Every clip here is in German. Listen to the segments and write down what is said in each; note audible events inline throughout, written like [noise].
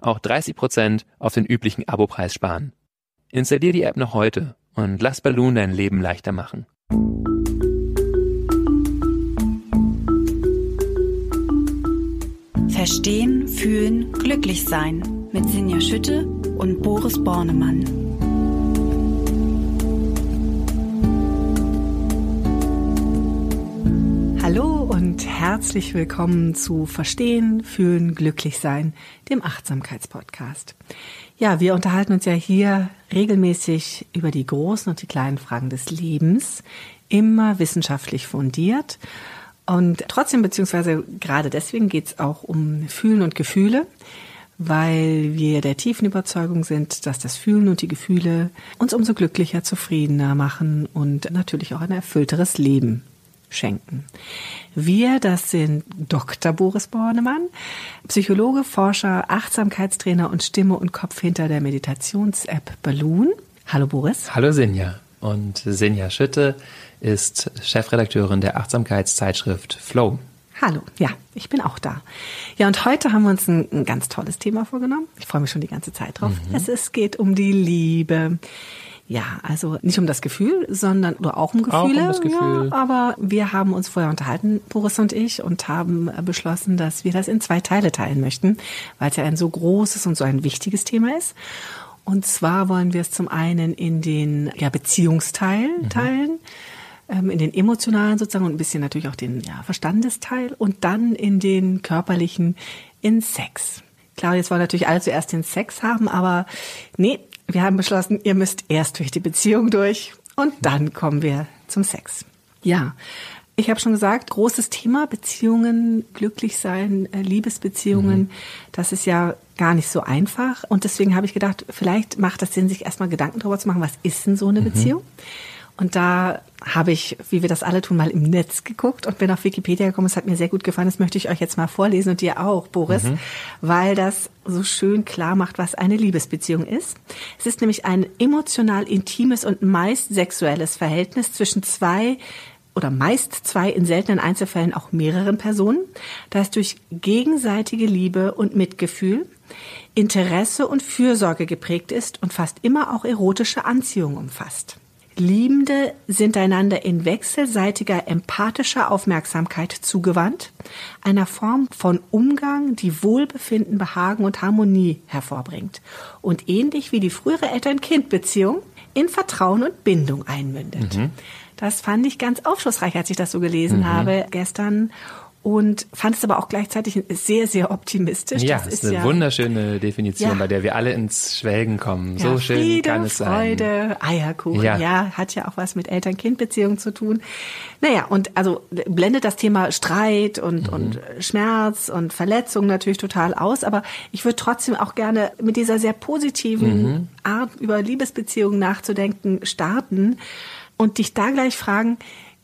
auch 30% auf den üblichen Abopreis sparen. Installier die App noch heute und lass Balloon dein Leben leichter machen. Verstehen, fühlen, glücklich sein mit Sinja Schütte und Boris Bornemann. Herzlich willkommen zu Verstehen, Fühlen, Glücklich sein, dem Achtsamkeitspodcast. Ja, wir unterhalten uns ja hier regelmäßig über die großen und die kleinen Fragen des Lebens, immer wissenschaftlich fundiert. Und trotzdem, beziehungsweise gerade deswegen geht es auch um Fühlen und Gefühle, weil wir der tiefen Überzeugung sind, dass das Fühlen und die Gefühle uns umso glücklicher, zufriedener machen und natürlich auch ein erfüllteres Leben schenken. Wir, das sind Dr. Boris Bornemann, Psychologe, Forscher, Achtsamkeitstrainer und Stimme und Kopf hinter der Meditations-App Balloon. Hallo Boris. Hallo Sinja. Und Sinja Schütte ist Chefredakteurin der Achtsamkeitszeitschrift Flow. Hallo, ja, ich bin auch da. Ja, und heute haben wir uns ein, ein ganz tolles Thema vorgenommen. Ich freue mich schon die ganze Zeit drauf. Mhm. Es, es geht um die Liebe. Ja, also nicht um das Gefühl, sondern oder auch um Gefühle. Auch um das Gefühl. Ja, aber wir haben uns vorher unterhalten, Boris und ich, und haben beschlossen, dass wir das in zwei Teile teilen möchten, weil es ja ein so großes und so ein wichtiges Thema ist. Und zwar wollen wir es zum einen in den ja, Beziehungsteil mhm. teilen, ähm, in den emotionalen sozusagen und ein bisschen natürlich auch den ja, Verstandesteil und dann in den körperlichen, in Sex. Klar, jetzt wollen natürlich alle zuerst den Sex haben, aber nee, wir haben beschlossen, ihr müsst erst durch die Beziehung durch und dann kommen wir zum Sex. Ja, ich habe schon gesagt, großes Thema, Beziehungen, glücklich sein, äh, Liebesbeziehungen, mhm. das ist ja gar nicht so einfach. Und deswegen habe ich gedacht, vielleicht macht es Sinn, sich erstmal Gedanken darüber zu machen, was ist denn so eine mhm. Beziehung? Und da habe ich, wie wir das alle tun, mal im Netz geguckt und bin auf Wikipedia gekommen. Es hat mir sehr gut gefallen. Das möchte ich euch jetzt mal vorlesen und dir auch, Boris, mhm. weil das so schön klar macht, was eine Liebesbeziehung ist. Es ist nämlich ein emotional intimes und meist sexuelles Verhältnis zwischen zwei oder meist zwei, in seltenen Einzelfällen auch mehreren Personen, das durch gegenseitige Liebe und Mitgefühl, Interesse und Fürsorge geprägt ist und fast immer auch erotische Anziehung umfasst. Liebende sind einander in wechselseitiger empathischer Aufmerksamkeit zugewandt, einer Form von Umgang, die Wohlbefinden, Behagen und Harmonie hervorbringt und ähnlich wie die frühere Eltern-Kind-Beziehung in Vertrauen und Bindung einmündet. Mhm. Das fand ich ganz aufschlussreich, als ich das so gelesen mhm. habe gestern und fand es aber auch gleichzeitig sehr, sehr optimistisch. Ja, das ist eine ja, wunderschöne Definition, ja. bei der wir alle ins Schwelgen kommen. So ja, schön Friede, kann es Freude, sein. Eierkuchen, ja. ja, hat ja auch was mit Eltern-Kind-Beziehungen zu tun. Naja, und also blendet das Thema Streit und, mhm. und Schmerz und Verletzung natürlich total aus, aber ich würde trotzdem auch gerne mit dieser sehr positiven mhm. Art über Liebesbeziehungen nachzudenken starten und dich da gleich fragen,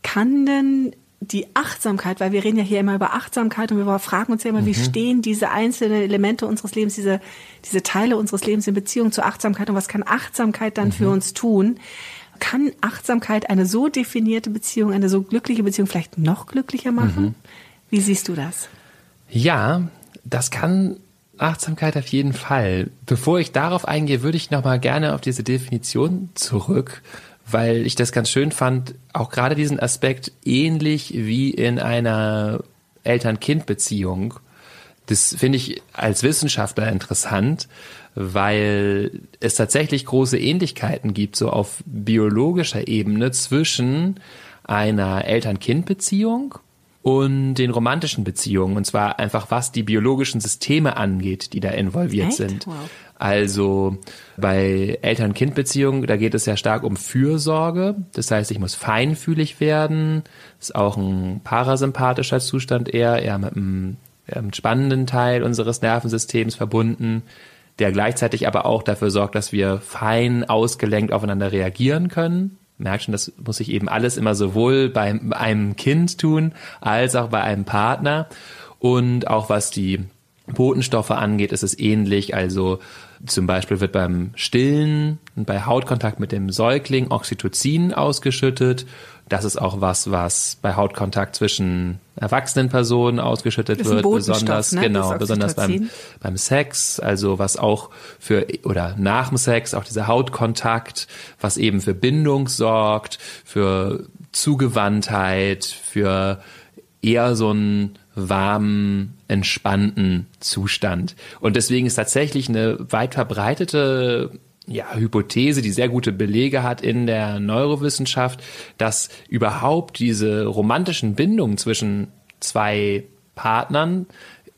kann denn die Achtsamkeit, weil wir reden ja hier immer über Achtsamkeit und wir fragen uns ja immer, mhm. wie stehen diese einzelnen Elemente unseres Lebens, diese, diese Teile unseres Lebens in Beziehung zur Achtsamkeit und was kann Achtsamkeit dann mhm. für uns tun? Kann Achtsamkeit eine so definierte Beziehung, eine so glückliche Beziehung vielleicht noch glücklicher machen? Mhm. Wie siehst du das? Ja, das kann Achtsamkeit auf jeden Fall. Bevor ich darauf eingehe, würde ich nochmal gerne auf diese Definition zurück weil ich das ganz schön fand, auch gerade diesen Aspekt ähnlich wie in einer Eltern-Kind-Beziehung. Das finde ich als Wissenschaftler interessant, weil es tatsächlich große Ähnlichkeiten gibt, so auf biologischer Ebene zwischen einer Eltern-Kind-Beziehung und den romantischen Beziehungen. Und zwar einfach, was die biologischen Systeme angeht, die da involviert Echt? sind. Wow. Also bei Eltern-Kind-Beziehungen, da geht es ja stark um Fürsorge. Das heißt, ich muss feinfühlig werden. ist auch ein parasympathischer Zustand eher, eher mit einem spannenden Teil unseres Nervensystems verbunden, der gleichzeitig aber auch dafür sorgt, dass wir fein ausgelenkt aufeinander reagieren können. Merkt schon, das muss ich eben alles immer sowohl bei einem Kind tun, als auch bei einem Partner. Und auch was die Botenstoffe angeht, ist es ähnlich. Also zum Beispiel wird beim Stillen und bei Hautkontakt mit dem Säugling Oxytocin ausgeschüttet. Das ist auch was, was bei Hautkontakt zwischen erwachsenen Personen ausgeschüttet wird, besonders ne? genau, besonders beim beim Sex, also was auch für oder nach dem Sex auch dieser Hautkontakt, was eben für Bindung sorgt, für Zugewandtheit, für eher so ein warmen, entspannten Zustand. Und deswegen ist tatsächlich eine weit verbreitete ja, Hypothese, die sehr gute Belege hat in der Neurowissenschaft, dass überhaupt diese romantischen Bindungen zwischen zwei Partnern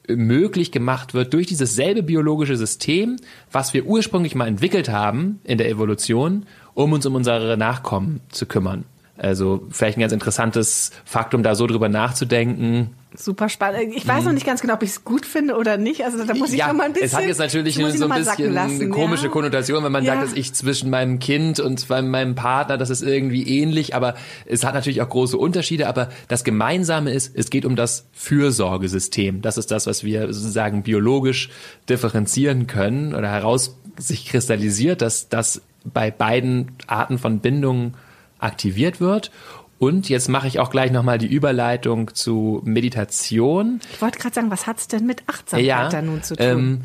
möglich gemacht wird durch dieses selbe biologische System, was wir ursprünglich mal entwickelt haben in der Evolution, um uns um unsere Nachkommen zu kümmern. Also vielleicht ein ganz interessantes Faktum, da so drüber nachzudenken. Super spannend. Ich weiß noch nicht ganz genau, ob ich es gut finde oder nicht. Also da muss ich ja, noch mal ein bisschen. Es hat jetzt natürlich so ein bisschen eine komische ja. Konnotation, wenn man ja. sagt, dass ich zwischen meinem Kind und meinem Partner, das ist irgendwie ähnlich, aber es hat natürlich auch große Unterschiede. Aber das Gemeinsame ist, es geht um das Fürsorgesystem. Das ist das, was wir sozusagen biologisch differenzieren können oder heraus sich kristallisiert, dass das bei beiden Arten von Bindungen aktiviert wird. Und jetzt mache ich auch gleich nochmal die Überleitung zu Meditation. Ich wollte gerade sagen, was hat's denn mit Achtsamkeit ja, da nun zu tun? Ähm,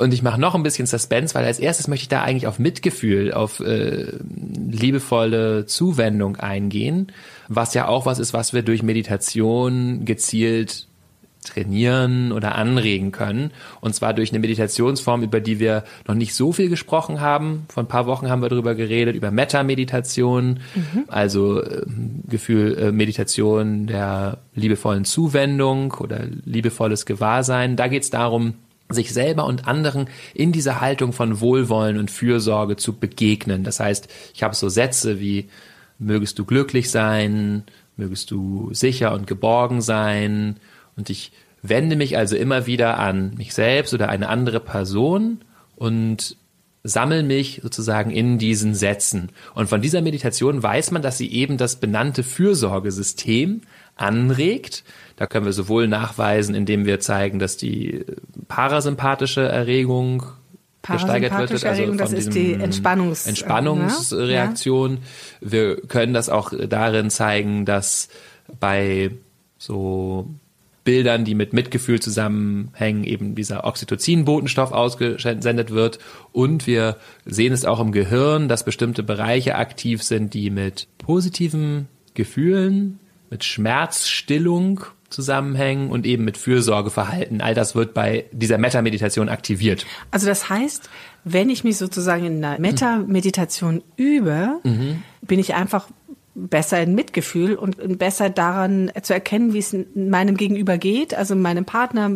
und ich mache noch ein bisschen Suspense, weil als erstes möchte ich da eigentlich auf Mitgefühl, auf äh, liebevolle Zuwendung eingehen, was ja auch was ist, was wir durch Meditation gezielt trainieren oder anregen können. Und zwar durch eine Meditationsform, über die wir noch nicht so viel gesprochen haben. Vor ein paar Wochen haben wir darüber geredet, über Meta-Meditation, mhm. also äh, Gefühl, äh, Meditation der liebevollen Zuwendung oder liebevolles Gewahrsein. Da geht es darum, sich selber und anderen in dieser Haltung von Wohlwollen und Fürsorge zu begegnen. Das heißt, ich habe so Sätze wie mögest du glücklich sein, mögest du sicher und geborgen sein, und ich wende mich also immer wieder an mich selbst oder eine andere Person und sammel mich sozusagen in diesen Sätzen. Und von dieser Meditation weiß man, dass sie eben das benannte Fürsorgesystem anregt. Da können wir sowohl nachweisen, indem wir zeigen, dass die parasympathische Erregung gesteigert wird. Also Erregung, das ist die Entspannungs Entspannungsreaktion. Ja. Wir können das auch darin zeigen, dass bei so Bildern, die mit Mitgefühl zusammenhängen, eben dieser Oxytocin-Botenstoff ausgesendet wird. Und wir sehen es auch im Gehirn, dass bestimmte Bereiche aktiv sind, die mit positiven Gefühlen, mit Schmerzstillung zusammenhängen und eben mit Fürsorgeverhalten. All das wird bei dieser Meta-Meditation aktiviert. Also das heißt, wenn ich mich sozusagen in einer Meta-Meditation übe, mhm. bin ich einfach besser in Mitgefühl und besser daran zu erkennen, wie es meinem Gegenüber geht, also meinem Partner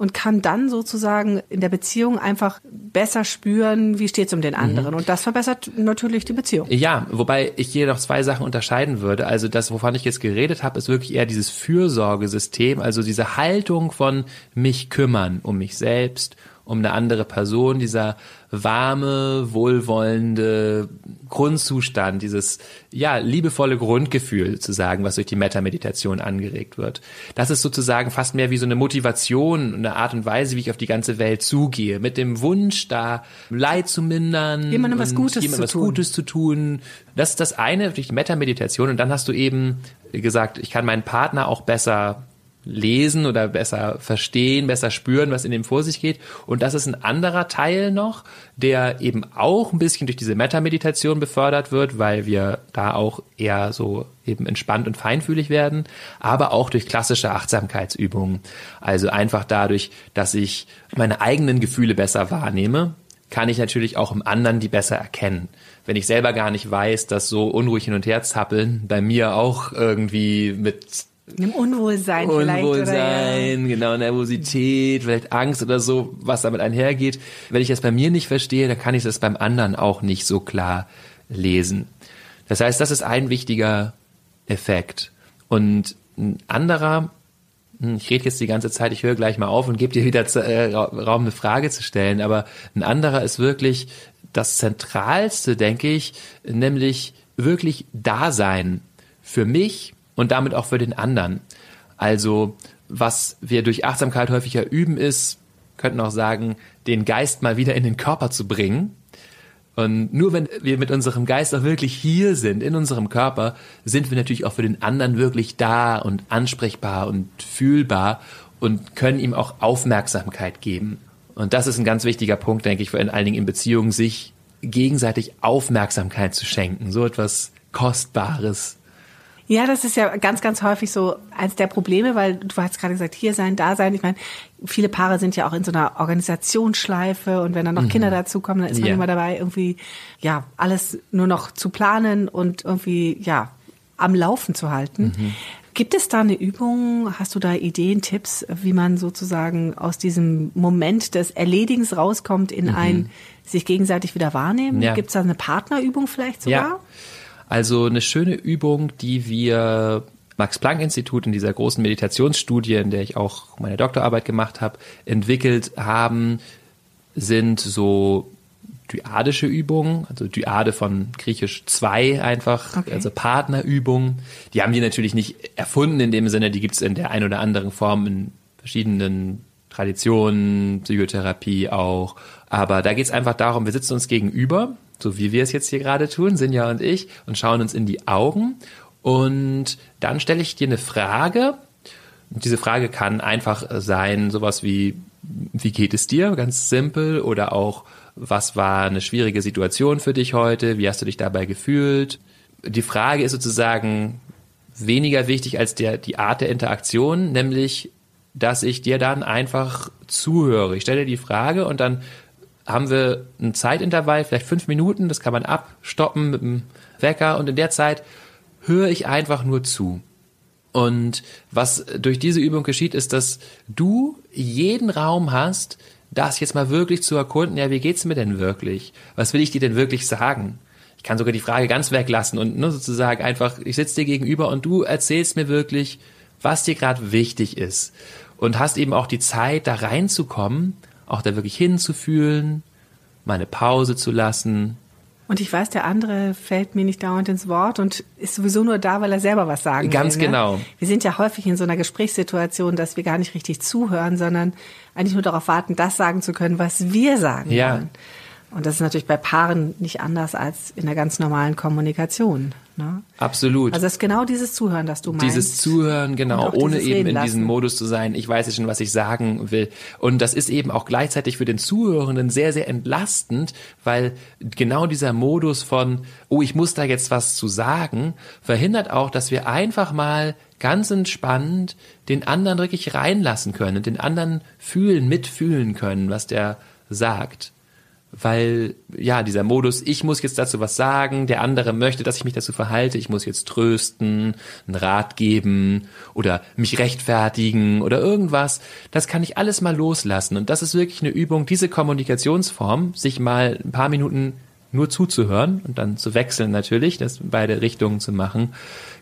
und kann dann sozusagen in der Beziehung einfach besser spüren, wie steht es um den anderen. Mhm. Und das verbessert natürlich die Beziehung. Ja, wobei ich hier noch zwei Sachen unterscheiden würde. Also das, wovon ich jetzt geredet habe, ist wirklich eher dieses Fürsorgesystem, also diese Haltung von mich kümmern um mich selbst um eine andere Person, dieser warme, wohlwollende Grundzustand, dieses ja liebevolle Grundgefühl zu sagen, was durch die Meta-Meditation angeregt wird. Das ist sozusagen fast mehr wie so eine Motivation, eine Art und Weise, wie ich auf die ganze Welt zugehe, mit dem Wunsch, da Leid zu mindern, jemandem was Gutes, jemandem zu, was Gutes zu tun. Das ist das eine durch die Meta-Meditation und dann hast du eben gesagt, ich kann meinen Partner auch besser lesen oder besser verstehen, besser spüren, was in dem vor sich geht. Und das ist ein anderer Teil noch, der eben auch ein bisschen durch diese Meta-Meditation befördert wird, weil wir da auch eher so eben entspannt und feinfühlig werden, aber auch durch klassische Achtsamkeitsübungen. Also einfach dadurch, dass ich meine eigenen Gefühle besser wahrnehme, kann ich natürlich auch im anderen die besser erkennen. Wenn ich selber gar nicht weiß, dass so unruhig hin und her zappeln bei mir auch irgendwie mit einem Unwohlsein, Unwohlsein vielleicht. Unwohlsein, genau, Nervosität, vielleicht Angst oder so, was damit einhergeht. Wenn ich das bei mir nicht verstehe, dann kann ich das beim anderen auch nicht so klar lesen. Das heißt, das ist ein wichtiger Effekt. Und ein anderer hm, ich rede jetzt die ganze Zeit, ich höre gleich mal auf und gebe dir wieder äh, Raum, eine Frage zu stellen. Aber ein anderer ist wirklich das Zentralste, denke ich, nämlich wirklich Dasein für mich und damit auch für den anderen. Also was wir durch Achtsamkeit häufiger üben, ist, könnten auch sagen, den Geist mal wieder in den Körper zu bringen. Und nur wenn wir mit unserem Geist auch wirklich hier sind, in unserem Körper, sind wir natürlich auch für den anderen wirklich da und ansprechbar und fühlbar und können ihm auch Aufmerksamkeit geben. Und das ist ein ganz wichtiger Punkt, denke ich, vor allen Dingen in Beziehungen, sich gegenseitig Aufmerksamkeit zu schenken. So etwas Kostbares, ja, das ist ja ganz, ganz häufig so eins der Probleme, weil du hast gerade gesagt, hier sein, da sein. Ich meine, viele Paare sind ja auch in so einer Organisationsschleife und wenn dann noch mhm. Kinder dazukommen, dann ist man ja. immer dabei, irgendwie, ja, alles nur noch zu planen und irgendwie, ja, am Laufen zu halten. Mhm. Gibt es da eine Übung? Hast du da Ideen, Tipps, wie man sozusagen aus diesem Moment des Erledigens rauskommt in mhm. ein sich gegenseitig wieder wahrnehmen? Ja. Gibt es da eine Partnerübung vielleicht sogar? Ja. Also eine schöne Übung, die wir Max-Planck-Institut in dieser großen Meditationsstudie, in der ich auch meine Doktorarbeit gemacht habe, entwickelt haben, sind so dyadische Übungen, also Dyade von griechisch zwei einfach, okay. also Partnerübungen. Die haben die natürlich nicht erfunden in dem Sinne, die gibt es in der ein oder anderen Form in verschiedenen Traditionen, Psychotherapie auch. Aber da geht es einfach darum, wir sitzen uns gegenüber so wie wir es jetzt hier gerade tun, Sinja und ich, und schauen uns in die Augen. Und dann stelle ich dir eine Frage. Und diese Frage kann einfach sein, sowas wie, wie geht es dir? Ganz simpel. Oder auch, was war eine schwierige Situation für dich heute? Wie hast du dich dabei gefühlt? Die Frage ist sozusagen weniger wichtig als der, die Art der Interaktion, nämlich, dass ich dir dann einfach zuhöre. Ich stelle dir die Frage und dann haben wir ein Zeitintervall, vielleicht fünf Minuten, das kann man abstoppen mit dem Wecker und in der Zeit höre ich einfach nur zu. Und was durch diese Übung geschieht, ist, dass du jeden Raum hast, das jetzt mal wirklich zu erkunden, ja, wie geht's mir denn wirklich? Was will ich dir denn wirklich sagen? Ich kann sogar die Frage ganz weglassen und nur sozusagen einfach, ich sitze dir gegenüber und du erzählst mir wirklich, was dir gerade wichtig ist. Und hast eben auch die Zeit, da reinzukommen auch da wirklich hinzufühlen, mal eine Pause zu lassen. Und ich weiß, der andere fällt mir nicht dauernd ins Wort und ist sowieso nur da, weil er selber was sagen Ganz will. Ganz ne? genau. Wir sind ja häufig in so einer Gesprächssituation, dass wir gar nicht richtig zuhören, sondern eigentlich nur darauf warten, das sagen zu können, was wir sagen ja. wollen. Und das ist natürlich bei Paaren nicht anders als in der ganz normalen Kommunikation. Ne? Absolut. Also es ist genau dieses Zuhören, das du meinst. Dieses Zuhören, genau, ohne eben in diesem Modus zu sein, ich weiß jetzt schon, was ich sagen will. Und das ist eben auch gleichzeitig für den Zuhörenden sehr, sehr entlastend, weil genau dieser Modus von, oh, ich muss da jetzt was zu sagen, verhindert auch, dass wir einfach mal ganz entspannt den anderen wirklich reinlassen können, den anderen fühlen, mitfühlen können, was der sagt weil ja dieser Modus, ich muss jetzt dazu was sagen, der andere möchte, dass ich mich dazu verhalte, ich muss jetzt trösten, einen Rat geben oder mich rechtfertigen oder irgendwas, das kann ich alles mal loslassen. Und das ist wirklich eine Übung, diese Kommunikationsform, sich mal ein paar Minuten nur zuzuhören und dann zu wechseln natürlich, das beide Richtungen zu machen,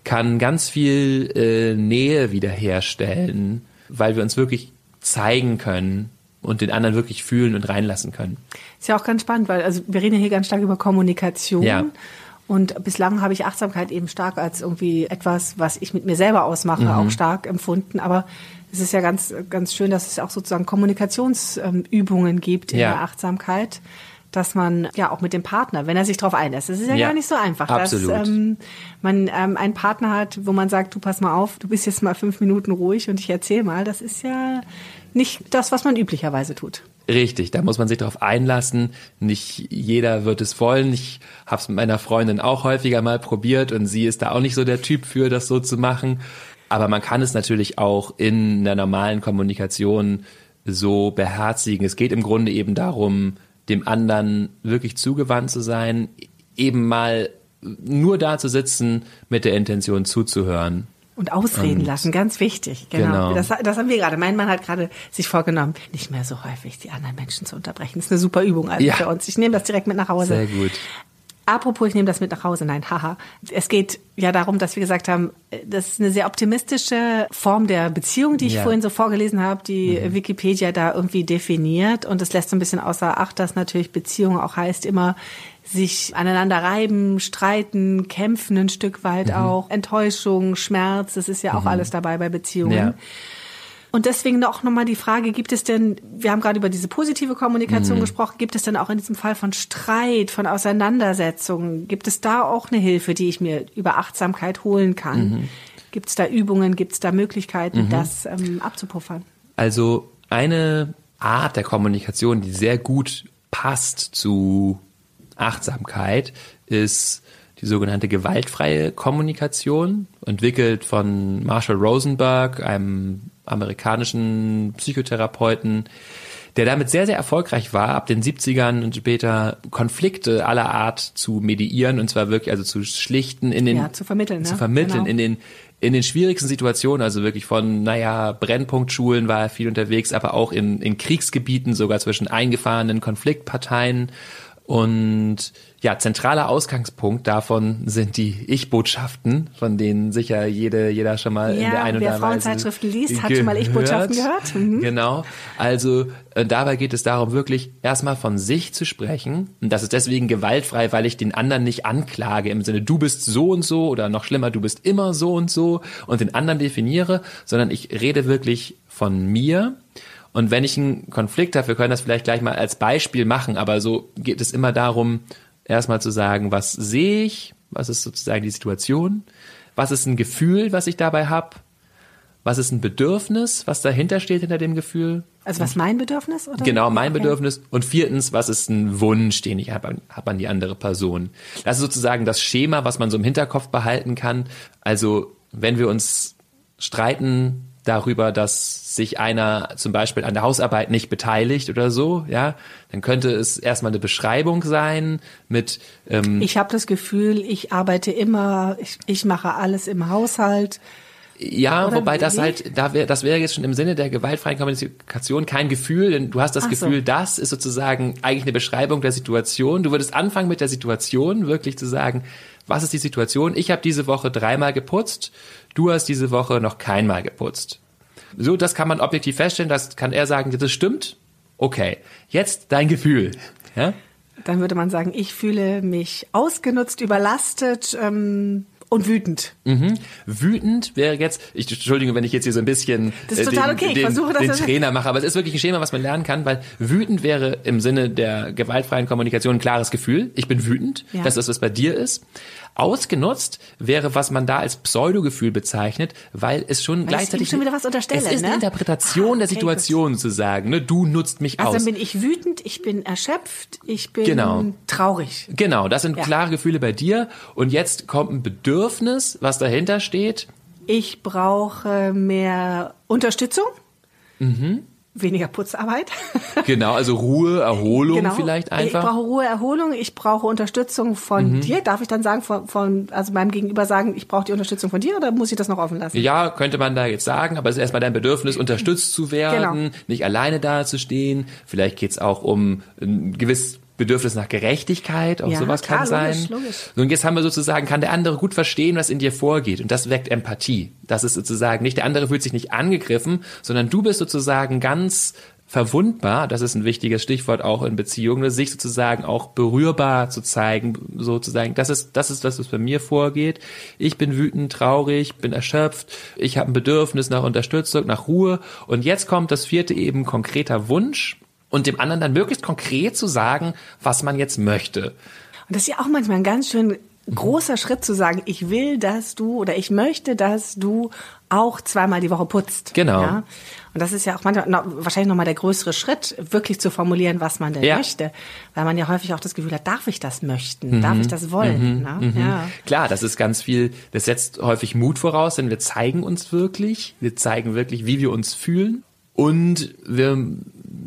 kann ganz viel äh, Nähe wiederherstellen, weil wir uns wirklich zeigen können, und den anderen wirklich fühlen und reinlassen können. Ist ja auch ganz spannend, weil also wir reden ja hier ganz stark über Kommunikation. Ja. Und bislang habe ich Achtsamkeit eben stark als irgendwie etwas, was ich mit mir selber ausmache, mhm. auch stark empfunden. Aber es ist ja ganz, ganz schön, dass es auch sozusagen Kommunikationsübungen gibt in ja. der Achtsamkeit dass man ja auch mit dem Partner, wenn er sich darauf einlässt, das ist ja, ja, gar nicht so einfach, absolut. dass ähm, man ähm, einen Partner hat, wo man sagt, du pass mal auf, du bist jetzt mal fünf Minuten ruhig und ich erzähle mal. Das ist ja nicht das, was man üblicherweise tut. Richtig, da muss man sich darauf einlassen. Nicht jeder wird es wollen. Ich habe es mit meiner Freundin auch häufiger mal probiert und sie ist da auch nicht so der Typ für, das so zu machen. Aber man kann es natürlich auch in der normalen Kommunikation so beherzigen. Es geht im Grunde eben darum, dem anderen wirklich zugewandt zu sein, eben mal nur da zu sitzen mit der Intention zuzuhören und ausreden und lassen, ganz wichtig. Genau. genau. Das, das haben wir gerade. Mein Mann hat gerade sich vorgenommen, nicht mehr so häufig die anderen Menschen zu unterbrechen. Das ist eine super Übung also ja. für uns. Ich nehme das direkt mit nach Hause. Sehr gut. Apropos, ich nehme das mit nach Hause. Nein, haha. Es geht ja darum, dass wir gesagt haben, das ist eine sehr optimistische Form der Beziehung, die ich ja. vorhin so vorgelesen habe, die mhm. Wikipedia da irgendwie definiert. Und es lässt so ein bisschen außer Acht, dass natürlich Beziehung auch heißt immer sich aneinander reiben, streiten, kämpfen ein Stück weit mhm. auch, Enttäuschung, Schmerz, das ist ja auch mhm. alles dabei bei Beziehungen. Ja. Und deswegen auch nochmal die Frage, gibt es denn, wir haben gerade über diese positive Kommunikation mhm. gesprochen, gibt es denn auch in diesem Fall von Streit, von Auseinandersetzungen, gibt es da auch eine Hilfe, die ich mir über Achtsamkeit holen kann? Mhm. Gibt es da Übungen, gibt es da Möglichkeiten, mhm. das ähm, abzupuffern? Also eine Art der Kommunikation, die sehr gut passt zu Achtsamkeit, ist die sogenannte gewaltfreie Kommunikation, entwickelt von Marshall Rosenberg, einem amerikanischen Psychotherapeuten, der damit sehr, sehr erfolgreich war, ab den 70ern und später Konflikte aller Art zu mediieren und zwar wirklich, also zu schlichten in den, ja, zu vermitteln, zu ne? vermitteln genau. in den, in den schwierigsten Situationen, also wirklich von, naja, Brennpunktschulen war er viel unterwegs, aber auch in, in Kriegsgebieten, sogar zwischen eingefahrenen Konfliktparteien und ja, zentraler Ausgangspunkt davon sind die Ich-Botschaften, von denen sicher jede, jeder schon mal ja, in der einen oder anderen Weise Frauenzeitschriften liest, hat schon mal Ich-Botschaften gehört. Mhm. Genau. Also äh, dabei geht es darum, wirklich erstmal von sich zu sprechen. Und das ist deswegen gewaltfrei, weil ich den anderen nicht anklage im Sinne, du bist so und so oder noch schlimmer, du bist immer so und so und den anderen definiere, sondern ich rede wirklich von mir und wenn ich einen Konflikt habe, wir können das vielleicht gleich mal als Beispiel machen, aber so geht es immer darum, erstmal zu sagen, was sehe ich, was ist sozusagen die Situation, was ist ein Gefühl, was ich dabei habe, was ist ein Bedürfnis, was dahinter steht hinter dem Gefühl. Also was mein Bedürfnis? Oder? Genau, mein okay. Bedürfnis. Und viertens, was ist ein Wunsch, den ich habe hab an die andere Person. Das ist sozusagen das Schema, was man so im Hinterkopf behalten kann. Also wenn wir uns streiten, darüber, dass sich einer zum Beispiel an der Hausarbeit nicht beteiligt oder so, ja, dann könnte es erstmal eine Beschreibung sein mit. Ähm, ich habe das Gefühl, ich arbeite immer, ich, ich mache alles im Haushalt. Ja, Oder wobei das halt, da wär, das wäre jetzt schon im Sinne der gewaltfreien Kommunikation kein Gefühl, denn du hast das Ach Gefühl, so. das ist sozusagen eigentlich eine Beschreibung der Situation. Du würdest anfangen mit der Situation, wirklich zu sagen, was ist die Situation? Ich habe diese Woche dreimal geputzt, du hast diese Woche noch keinmal geputzt. So, das kann man objektiv feststellen, das kann er sagen, das stimmt. Okay, jetzt dein Gefühl. Ja? Dann würde man sagen, ich fühle mich ausgenutzt, überlastet, ähm, und wütend. Mhm. Wütend wäre jetzt, ich entschuldige, wenn ich jetzt hier so ein bisschen das ist total okay. den, den, versuche, den Trainer mache, aber es ist wirklich ein Schema, was man lernen kann, weil wütend wäre im Sinne der gewaltfreien Kommunikation ein klares Gefühl. Ich bin wütend, ja. das ist, was bei dir ist. Ausgenutzt wäre, was man da als Pseudogefühl bezeichnet, weil es schon weil gleichzeitig schon wieder was unterstelle, es ist ne? eine Interpretation ah, okay, der Situation gut. zu sagen. Ne? Du nutzt mich also aus. Also bin ich wütend, ich bin erschöpft, ich bin genau. traurig. Genau, das sind ja. klare Gefühle bei dir. Und jetzt kommt ein Bedürfnis, was dahinter steht. Ich brauche mehr Unterstützung. Mhm weniger Putzarbeit. [laughs] Genau, also Ruhe, Erholung genau. vielleicht einfach. Ich brauche Ruhe, Erholung, ich brauche Unterstützung von mhm. dir. Darf ich dann sagen, von, von also meinem Gegenüber sagen, ich brauche die Unterstützung von dir oder muss ich das noch offen lassen? Ja, könnte man da jetzt sagen, aber es ist erstmal dein Bedürfnis, unterstützt zu werden, genau. nicht alleine dazustehen. Vielleicht geht's auch um ein gewiss Bedürfnis nach Gerechtigkeit, auch ja, sowas klar, kann sein. Logisch, logisch. Und jetzt haben wir sozusagen, kann der andere gut verstehen, was in dir vorgeht. Und das weckt Empathie. Das ist sozusagen nicht, der andere fühlt sich nicht angegriffen, sondern du bist sozusagen ganz verwundbar, das ist ein wichtiges Stichwort auch in Beziehungen, sich sozusagen auch berührbar zu zeigen, sozusagen, das ist, das ist das, was bei mir vorgeht. Ich bin wütend, traurig, bin erschöpft, ich habe ein Bedürfnis nach Unterstützung, nach Ruhe und jetzt kommt das vierte eben konkreter Wunsch und dem anderen dann möglichst konkret zu sagen, was man jetzt möchte. Und das ist ja auch manchmal ein ganz schön großer Schritt zu sagen, ich will, dass du oder ich möchte, dass du auch zweimal die Woche putzt. Genau. Ja? Und das ist ja auch manchmal noch, wahrscheinlich nochmal der größere Schritt, wirklich zu formulieren, was man denn ja. möchte. Weil man ja häufig auch das Gefühl hat, darf ich das möchten? Mhm. Darf ich das wollen? Mhm. Ne? Mhm. Ja. Klar, das ist ganz viel, das setzt häufig Mut voraus, denn wir zeigen uns wirklich, wir zeigen wirklich, wie wir uns fühlen. Und wir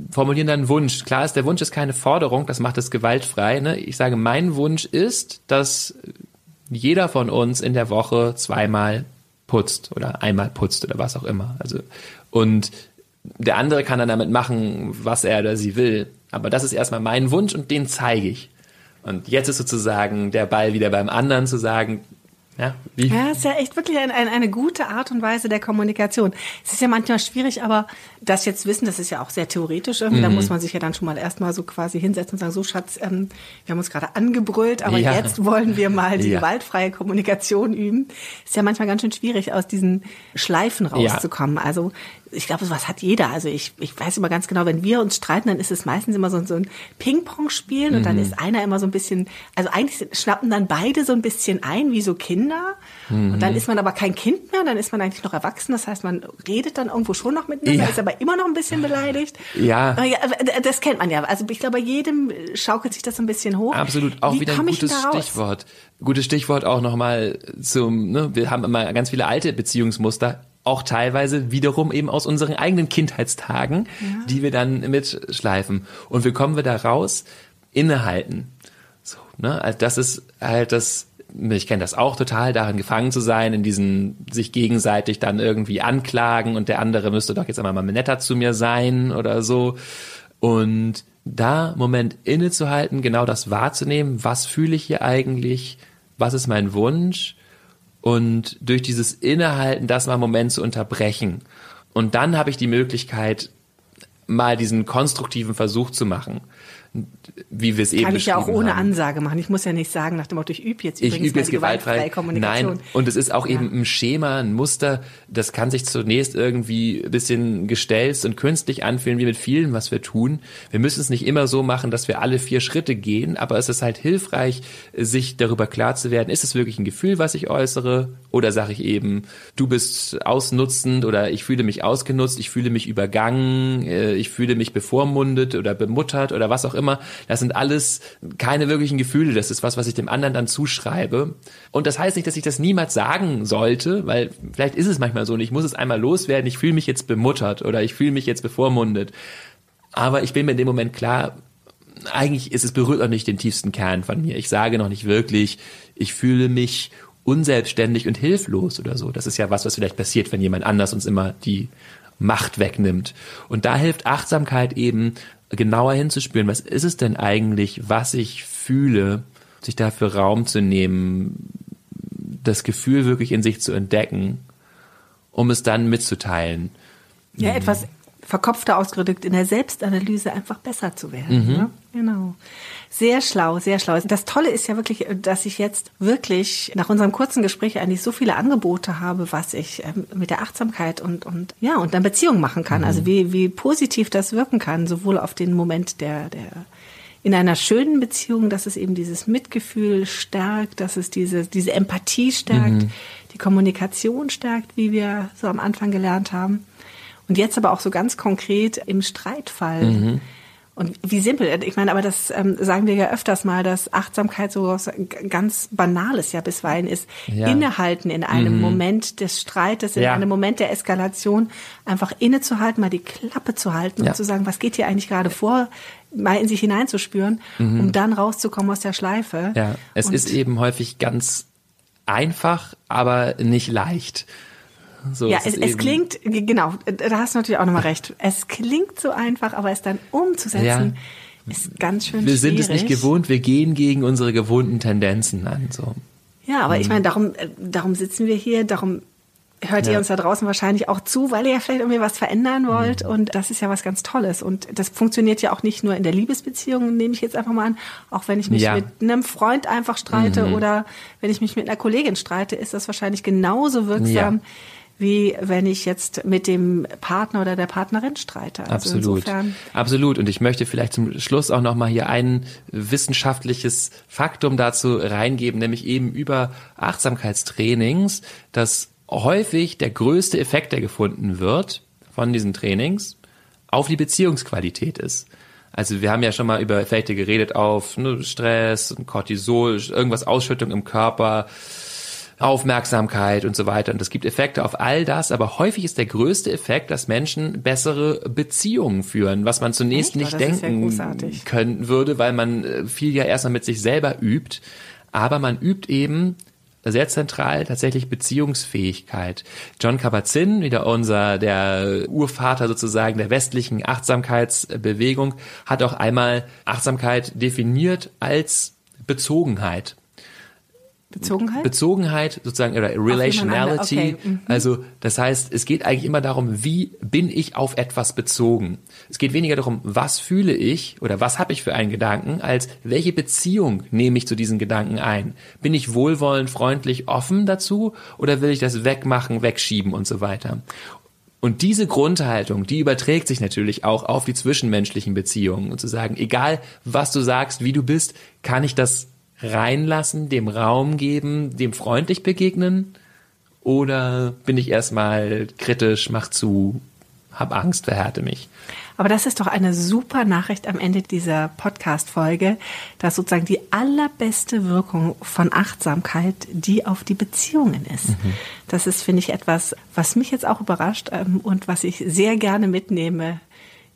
formulieren dann einen Wunsch. Klar ist, der Wunsch ist keine Forderung, das macht es gewaltfrei. Ne? Ich sage, mein Wunsch ist, dass jeder von uns in der Woche zweimal putzt oder einmal putzt oder was auch immer. Also und der andere kann dann damit machen, was er oder sie will. Aber das ist erstmal mein Wunsch und den zeige ich. Und jetzt ist sozusagen der Ball wieder beim anderen zu sagen, ja, wie? Ja, ist ja echt wirklich ein, ein, eine gute Art und Weise der Kommunikation. Es ist ja manchmal schwierig, aber das jetzt wissen, das ist ja auch sehr theoretisch. Irgendwie. Mhm. Da muss man sich ja dann schon mal erstmal so quasi hinsetzen und sagen, so Schatz, ähm, wir haben uns gerade angebrüllt, aber ja. jetzt wollen wir mal die ja. gewaltfreie Kommunikation üben. Ist ja manchmal ganz schön schwierig, aus diesen Schleifen rauszukommen. Ja. Also ich glaube, was hat jeder. Also ich, ich weiß immer ganz genau, wenn wir uns streiten, dann ist es meistens immer so, so ein Ping-Pong-Spielen mhm. und dann mhm. ist einer immer so ein bisschen, also eigentlich schnappen dann beide so ein bisschen ein, wie so Kinder. Mhm. Und dann ist man aber kein Kind mehr, dann ist man eigentlich noch erwachsen. Das heißt, man redet dann irgendwo schon noch miteinander, ja. ist aber immer noch ein bisschen beleidigt. Ja. ja. Das kennt man ja. Also ich glaube, bei jedem schaukelt sich das so ein bisschen hoch. Absolut. Auch wie wieder ein gutes Stichwort. Gutes Stichwort auch nochmal zum, ne, wir haben immer ganz viele alte Beziehungsmuster auch teilweise wiederum eben aus unseren eigenen Kindheitstagen, ja. die wir dann mitschleifen. Und wie kommen wir da raus? Innehalten. So, ne? Also das ist halt das, ich kenne das auch total, darin gefangen zu sein, in diesen sich gegenseitig dann irgendwie anklagen und der andere müsste doch jetzt einmal mal netter zu mir sein oder so. Und da Moment innezuhalten, genau das wahrzunehmen, was fühle ich hier eigentlich, was ist mein Wunsch und durch dieses Innehalten das mal einen Moment zu unterbrechen. Und dann habe ich die Möglichkeit, mal diesen konstruktiven Versuch zu machen wie wir es eben Kann ich ja auch ohne haben. Ansage machen. Ich muss ja nicht sagen nach dem Motto, ich übe jetzt übrigens ich übe jetzt gewaltfrei. Kommunikation. Nein, und es ist auch ja. eben ein Schema, ein Muster, das kann sich zunächst irgendwie ein bisschen gestelzt und künstlich anfühlen, wie mit vielen, was wir tun. Wir müssen es nicht immer so machen, dass wir alle vier Schritte gehen, aber es ist halt hilfreich, sich darüber klar zu werden, ist es wirklich ein Gefühl, was ich äußere? Oder sage ich eben, du bist ausnutzend oder ich fühle mich ausgenutzt, ich fühle mich übergangen, äh, ich fühle mich bevormundet oder bemuttert oder was auch immer. Das sind alles keine wirklichen Gefühle. Das ist was, was ich dem anderen dann zuschreibe. Und das heißt nicht, dass ich das niemals sagen sollte, weil vielleicht ist es manchmal so und ich muss es einmal loswerden. Ich fühle mich jetzt bemuttert oder ich fühle mich jetzt bevormundet. Aber ich bin mir in dem Moment klar, eigentlich ist es berührt auch nicht den tiefsten Kern von mir. Ich sage noch nicht wirklich, ich fühle mich unselbstständig und hilflos oder so. Das ist ja was, was vielleicht passiert, wenn jemand anders uns immer die Macht wegnimmt. Und da hilft Achtsamkeit eben, genauer hinzuspüren, was ist es denn eigentlich, was ich fühle, sich dafür Raum zu nehmen, das Gefühl wirklich in sich zu entdecken, um es dann mitzuteilen. Ja, etwas verkopfter ausgedrückt, in der Selbstanalyse einfach besser zu werden. Mhm. Ne? Genau. Sehr schlau, sehr schlau. Das Tolle ist ja wirklich, dass ich jetzt wirklich nach unserem kurzen Gespräch eigentlich so viele Angebote habe, was ich ähm, mit der Achtsamkeit und, und ja, und dann Beziehung machen kann. Also mhm. Also wie, wie positiv das wirken kann, sowohl auf den Moment der, der in einer schönen Beziehung, dass es eben dieses Mitgefühl stärkt, dass es diese, diese Empathie stärkt, mhm. die Kommunikation stärkt, wie wir so am Anfang gelernt haben. Und jetzt aber auch so ganz konkret im Streitfall. Mhm. Und wie simpel, ich meine, aber das ähm, sagen wir ja öfters mal, dass Achtsamkeit so was ganz Banales ja bisweilen ist. Ja. Innehalten in einem mhm. Moment des Streites, in ja. einem Moment der Eskalation, einfach innezuhalten, mal die Klappe zu halten ja. und zu sagen, was geht hier eigentlich gerade vor, mal in sich hineinzuspüren, mhm. um dann rauszukommen aus der Schleife. Ja, es und ist eben häufig ganz einfach, aber nicht leicht. So ja, es, es klingt, genau, da hast du natürlich auch nochmal recht. Es klingt so einfach, aber es dann umzusetzen, ja. ist ganz schön Wir schwierig. sind es nicht gewohnt, wir gehen gegen unsere gewohnten Tendenzen an. So. Ja, aber mhm. ich meine, darum, äh, darum sitzen wir hier, darum hört ja. ihr uns da draußen wahrscheinlich auch zu, weil ihr ja vielleicht irgendwie was verändern wollt. Mhm. Und das ist ja was ganz Tolles. Und das funktioniert ja auch nicht nur in der Liebesbeziehung, nehme ich jetzt einfach mal an. Auch wenn ich mich ja. mit einem Freund einfach streite mhm. oder wenn ich mich mit einer Kollegin streite, ist das wahrscheinlich genauso wirksam. Ja wie wenn ich jetzt mit dem Partner oder der Partnerin streite. Also Absolut. Absolut. Und ich möchte vielleicht zum Schluss auch nochmal hier ein wissenschaftliches Faktum dazu reingeben, nämlich eben über Achtsamkeitstrainings, dass häufig der größte Effekt, der gefunden wird von diesen Trainings, auf die Beziehungsqualität ist. Also wir haben ja schon mal über Effekte geredet auf ne, Stress, Cortisol, irgendwas Ausschüttung im Körper, Aufmerksamkeit und so weiter. Und es gibt Effekte auf all das, aber häufig ist der größte Effekt, dass Menschen bessere Beziehungen führen, was man zunächst Echt? nicht denken können würde, weil man äh, viel ja erstmal mit sich selber übt. Aber man übt eben sehr zentral tatsächlich Beziehungsfähigkeit. John Kabat-Zinn, wieder unser, der Urvater sozusagen der westlichen Achtsamkeitsbewegung, hat auch einmal Achtsamkeit definiert als Bezogenheit. Bezogenheit? Bezogenheit sozusagen oder Relationality. Okay. Mhm. Also das heißt, es geht eigentlich immer darum, wie bin ich auf etwas bezogen. Es geht weniger darum, was fühle ich oder was habe ich für einen Gedanken, als welche Beziehung nehme ich zu diesen Gedanken ein. Bin ich wohlwollend, freundlich, offen dazu oder will ich das wegmachen, wegschieben und so weiter. Und diese Grundhaltung, die überträgt sich natürlich auch auf die zwischenmenschlichen Beziehungen und zu sagen, egal was du sagst, wie du bist, kann ich das reinlassen, dem Raum geben, dem freundlich begegnen? Oder bin ich erstmal kritisch, mach zu, hab Angst, verhärte mich? Aber das ist doch eine super Nachricht am Ende dieser Podcast-Folge, dass sozusagen die allerbeste Wirkung von Achtsamkeit die auf die Beziehungen ist. Mhm. Das ist, finde ich, etwas, was mich jetzt auch überrascht ähm, und was ich sehr gerne mitnehme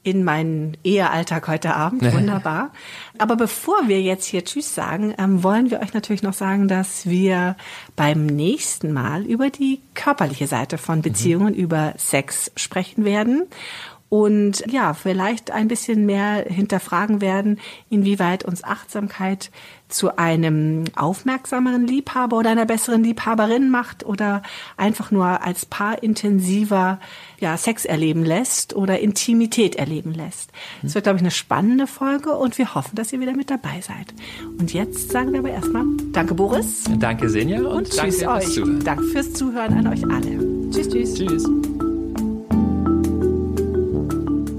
in meinen Ehealltag heute Abend. Wunderbar. Aber bevor wir jetzt hier Tschüss sagen, ähm, wollen wir euch natürlich noch sagen, dass wir beim nächsten Mal über die körperliche Seite von Beziehungen, mhm. über Sex sprechen werden und ja, vielleicht ein bisschen mehr hinterfragen werden, inwieweit uns Achtsamkeit zu einem aufmerksameren Liebhaber oder einer besseren Liebhaberin macht oder einfach nur als Paar intensiver ja, Sex erleben lässt oder Intimität erleben lässt. Es wird, glaube ich, eine spannende Folge und wir hoffen, dass ihr wieder mit dabei seid. Und jetzt sagen wir aber erstmal Danke, Boris. Danke, Senja. Und, und tschüss danke euch. Danke fürs Zuhören an euch alle. Tschüss, tschüss. Tschüss.